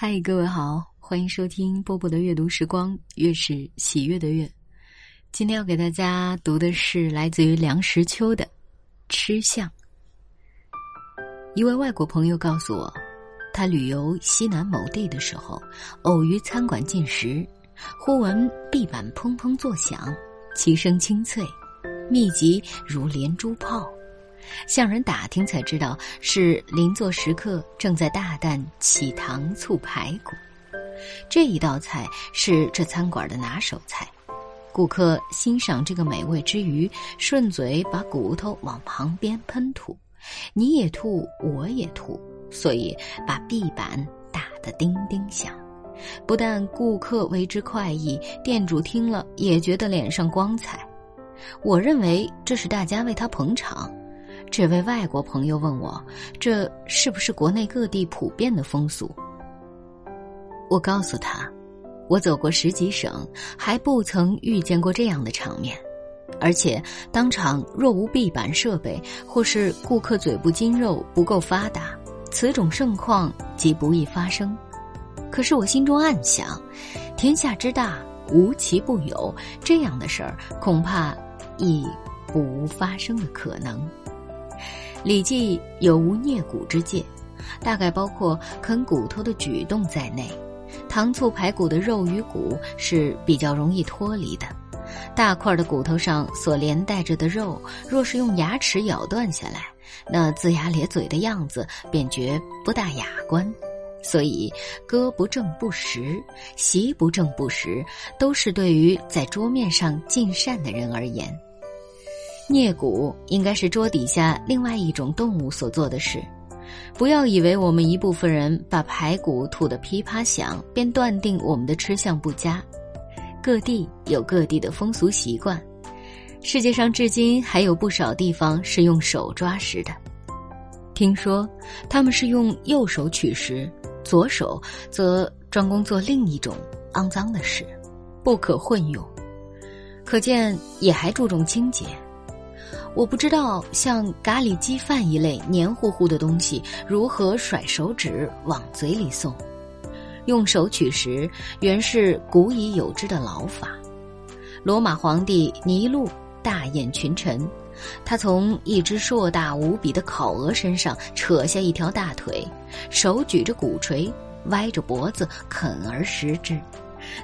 嗨，各位好，欢迎收听波波的阅读时光，月是喜悦的月。今天要给大家读的是来自于梁实秋的《吃相》。一位外国朋友告诉我，他旅游西南某地的时候，偶于餐馆进食，忽闻壁板砰砰作响，其声清脆，密集如连珠炮。向人打听才知道，是邻座食客正在大啖起糖醋排骨。这一道菜是这餐馆的拿手菜。顾客欣赏这个美味之余，顺嘴把骨头往旁边喷吐，你也吐，我也吐，所以把壁板打得叮叮响。不但顾客为之快意，店主听了也觉得脸上光彩。我认为这是大家为他捧场。这位外国朋友问我：“这是不是国内各地普遍的风俗？”我告诉他：“我走过十几省，还不曾遇见过这样的场面。而且当场若无壁板设备，或是顾客嘴部筋肉不够发达，此种盛况即不易发生。可是我心中暗想：天下之大，无奇不有，这样的事儿恐怕亦不无发生的可能。”《礼记》有无啮骨之戒，大概包括啃骨头的举动在内。糖醋排骨的肉与骨是比较容易脱离的，大块的骨头上所连带着的肉，若是用牙齿咬断下来，那龇牙咧嘴的样子便觉不大雅观。所以，歌不正不食，席不正不食，都是对于在桌面上尽善的人而言。颞骨应该是桌底下另外一种动物所做的事，不要以为我们一部分人把排骨吐得噼啪响，便断定我们的吃相不佳。各地有各地的风俗习惯，世界上至今还有不少地方是用手抓食的。听说他们是用右手取食，左手则专攻做另一种肮脏的事，不可混用。可见也还注重清洁。我不知道像咖喱鸡饭一类黏糊糊的东西如何甩手指往嘴里送。用手取食原是古已有之的老法。罗马皇帝尼禄大宴群臣，他从一只硕大无比的烤鹅身上扯下一条大腿，手举着鼓槌，歪着脖子啃而食之。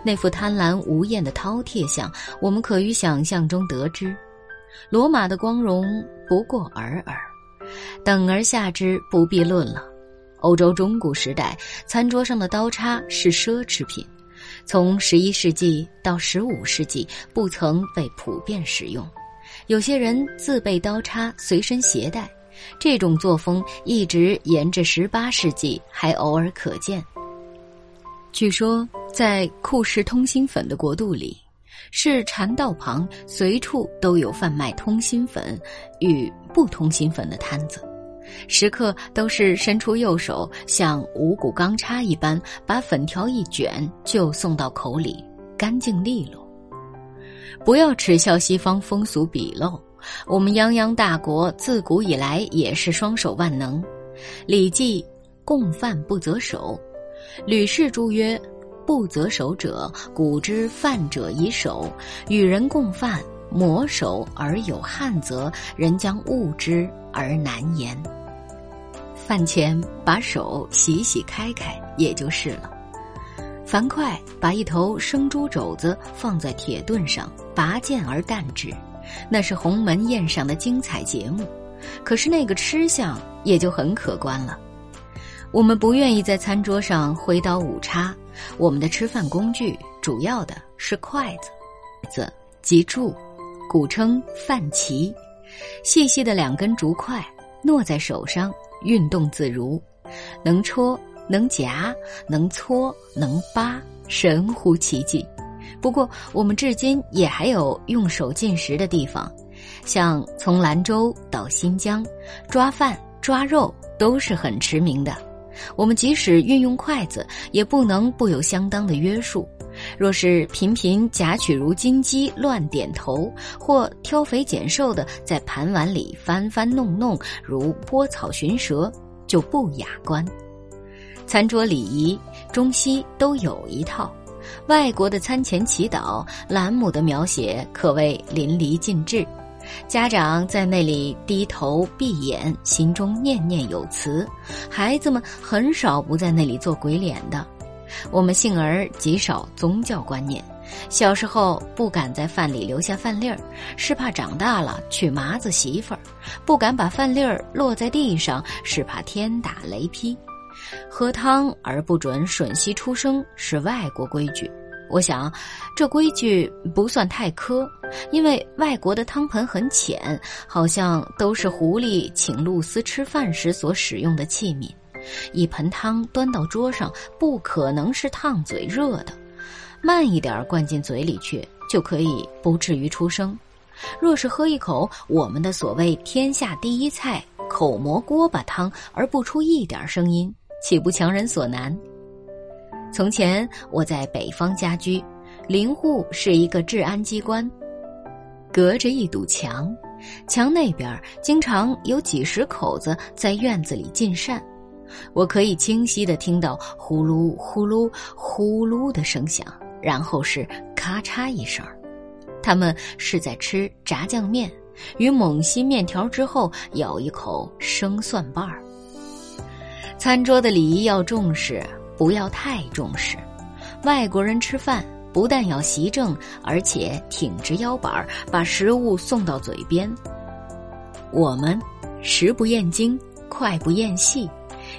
那副贪婪无厌的饕餮相，我们可于想象中得知。罗马的光荣不过尔尔，等而下之不必论了。欧洲中古时代，餐桌上的刀叉是奢侈品，从十一世纪到十五世纪不曾被普遍使用。有些人自备刀叉随身携带，这种作风一直沿着十八世纪还偶尔可见。据说，在库氏通心粉的国度里。是禅道旁随处都有贩卖通心粉与不通心粉的摊子，食客都是伸出右手，像五谷钢叉一般，把粉条一卷就送到口里，干净利落。不要耻笑西方风俗鄙陋，我们泱泱大国自古以来也是双手万能，《礼记》共饭不择手，吕氏注曰。不择手者，古之饭者以手；与人共饭，磨手而有汗则，人将恶之而难言。饭前把手洗洗开开，也就是了。樊哙把一头生猪肘子放在铁盾上，拔剑而啖之，那是鸿门宴上的精彩节目。可是那个吃相也就很可观了。我们不愿意在餐桌上挥刀舞叉。我们的吃饭工具主要的是筷子，筷子及箸，古称饭旗，细细的两根竹筷，握在手上，运动自如，能戳，能夹，能搓，能扒，神乎其技。不过，我们至今也还有用手进食的地方，像从兰州到新疆，抓饭抓肉都是很驰名的。我们即使运用筷子，也不能不有相当的约束。若是频频夹取如金鸡，乱点头，或挑肥拣瘦的在盘碗里翻翻弄弄，如拨草寻蛇，就不雅观。餐桌礼仪，中西都有一套。外国的餐前祈祷，兰姆的描写可谓淋漓尽致。家长在那里低头闭眼，心中念念有词；孩子们很少不在那里做鬼脸的。我们幸而极少宗教观念，小时候不敢在饭里留下饭粒儿，是怕长大了娶麻子媳妇儿；不敢把饭粒儿落在地上，是怕天打雷劈。喝汤而不准吮吸出生是外国规矩。我想，这规矩不算太苛，因为外国的汤盆很浅，好像都是狐狸请露丝吃饭时所使用的器皿。一盆汤端到桌上，不可能是烫嘴热的，慢一点灌进嘴里去，就可以不至于出声。若是喝一口我们的所谓天下第一菜口蘑锅巴汤而不出一点声音，岂不强人所难？从前我在北方家居，邻户是一个治安机关，隔着一堵墙，墙那边经常有几十口子在院子里进膳。我可以清晰的听到呼噜呼噜呼噜的声响，然后是咔嚓一声，他们是在吃炸酱面与蒙稀面条之后咬一口生蒜瓣儿。餐桌的礼仪要重视，不要太重视。外国人吃饭不但要习正，而且挺直腰板把食物送到嘴边。我们食不厌精，脍不厌细。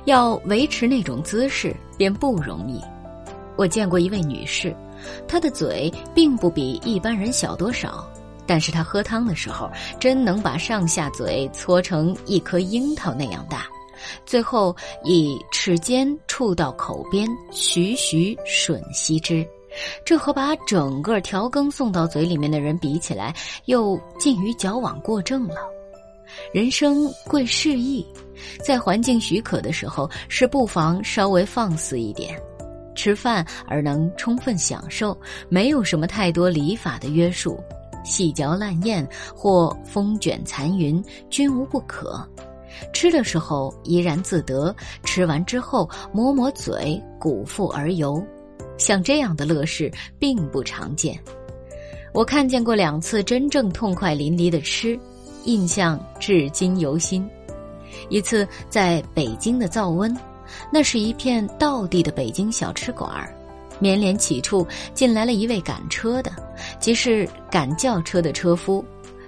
要维持那种姿势便不容易。我见过一位女士，她的嘴并不比一般人小多少，但是她喝汤的时候真能把上下嘴搓成一颗樱桃那样大，最后以齿尖触到口边，徐徐吮吸之。这和把整个调羹送到嘴里面的人比起来，又近于矫枉过正了。人生贵适意。在环境许可的时候，是不妨稍微放肆一点，吃饭而能充分享受，没有什么太多礼法的约束，细嚼烂咽或风卷残云均无不可。吃的时候怡然自得，吃完之后抹抹嘴，鼓腹而游，像这样的乐事并不常见。我看见过两次真正痛快淋漓的吃，印象至今犹新。一次在北京的灶温，那是一片道地的北京小吃馆儿。绵连起处进来了一位赶车的，即是赶轿车的车夫，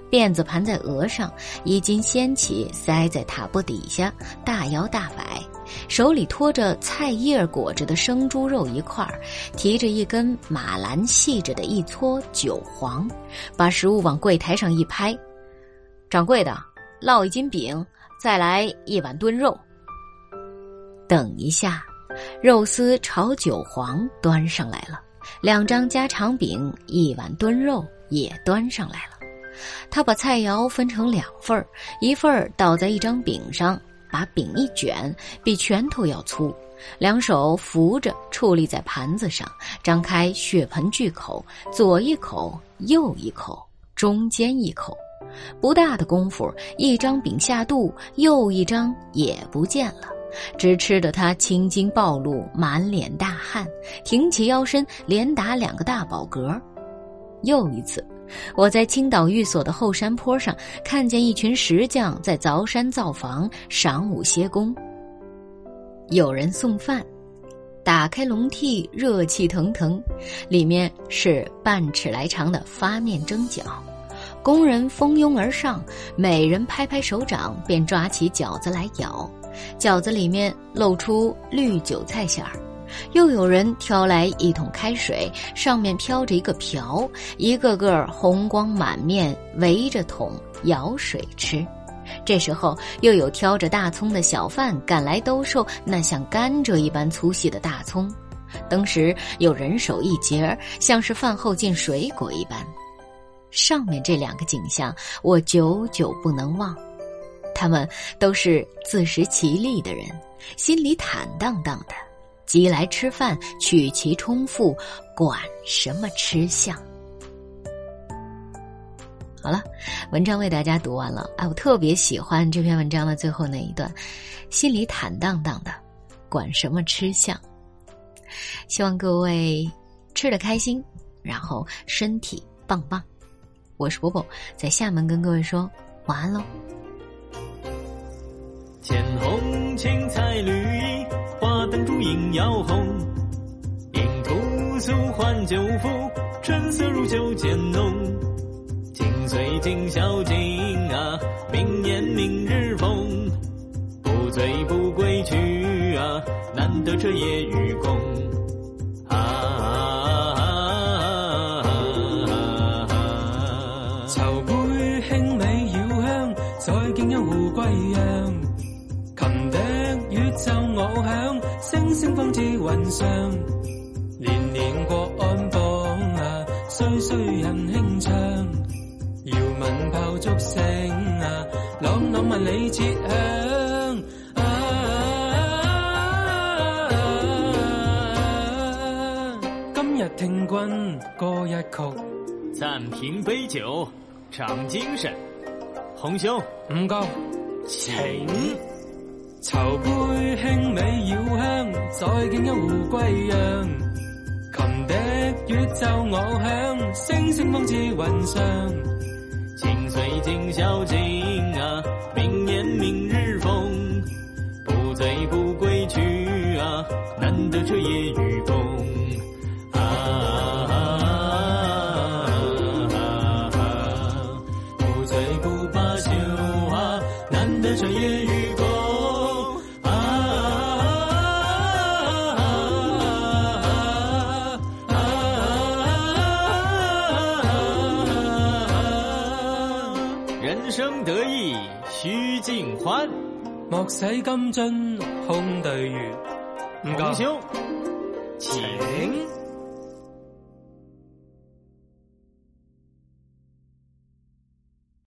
辫子盘在额上，衣襟掀起塞在塔布底下，大摇大摆，手里托着菜叶裹着的生猪肉一块儿，提着一根马兰系着的一撮韭黄，把食物往柜台上一拍：“掌柜的，烙一斤饼。”再来一碗炖肉。等一下，肉丝炒韭黄端上来了，两张家常饼，一碗炖肉也端上来了。他把菜肴分成两份，一份倒在一张饼上，把饼一卷，比拳头要粗，两手扶着矗立在盘子上，张开血盆巨口，左一口，右一口，中间一口。不大的功夫，一张饼下肚，又一张也不见了，只吃得他青筋暴露，满脸大汗，挺起腰身，连打两个大饱嗝。又一次，我在青岛寓所的后山坡上，看见一群石匠在凿山造房，晌午歇工。有人送饭，打开笼屉，热气腾腾，里面是半尺来长的发面蒸饺。工人蜂拥而上，每人拍拍手掌，便抓起饺子来咬。饺子里面露出绿韭菜馅儿。又有人挑来一桶开水，上面飘着一个瓢，一个个红光满面，围着桶舀水吃。这时候，又有挑着大葱的小贩赶来兜售那像甘蔗一般粗细的大葱。当时有人手一截儿，像是饭后进水果一般。上面这两个景象，我久久不能忘。他们都是自食其力的人，心里坦荡荡的，即来吃饭，取其充腹，管什么吃相。好了，文章为大家读完了。哎，我特别喜欢这篇文章的最后那一段，心里坦荡荡的，管什么吃相。希望各位吃的开心，然后身体棒棒。我是波波，在厦门跟各位说晚安喽。见红青菜绿衣，花灯烛影摇红。迎屠苏换旧符，春色如酒渐浓。今岁今宵今啊，明年明日逢。不醉不归去啊，难得这夜与共。啊，筹杯轻美绕香，再敬一壶贵阳。琴笛乐奏我响，声声放至云上。年年过安邦啊，岁岁人轻唱。遥闻炮竹声啊，朗朗万里切响。啊，今日听君歌一曲，暂停杯酒，长精神。红兄，唔够，请。筹杯轻美绕香，再敬一壶归酿。琴笛月奏我响，声声放似云上。今岁今宵今啊，明年明日逢。不醉不归去啊，难得这夜雨风。莫使金樽空对月。唔红兄，请。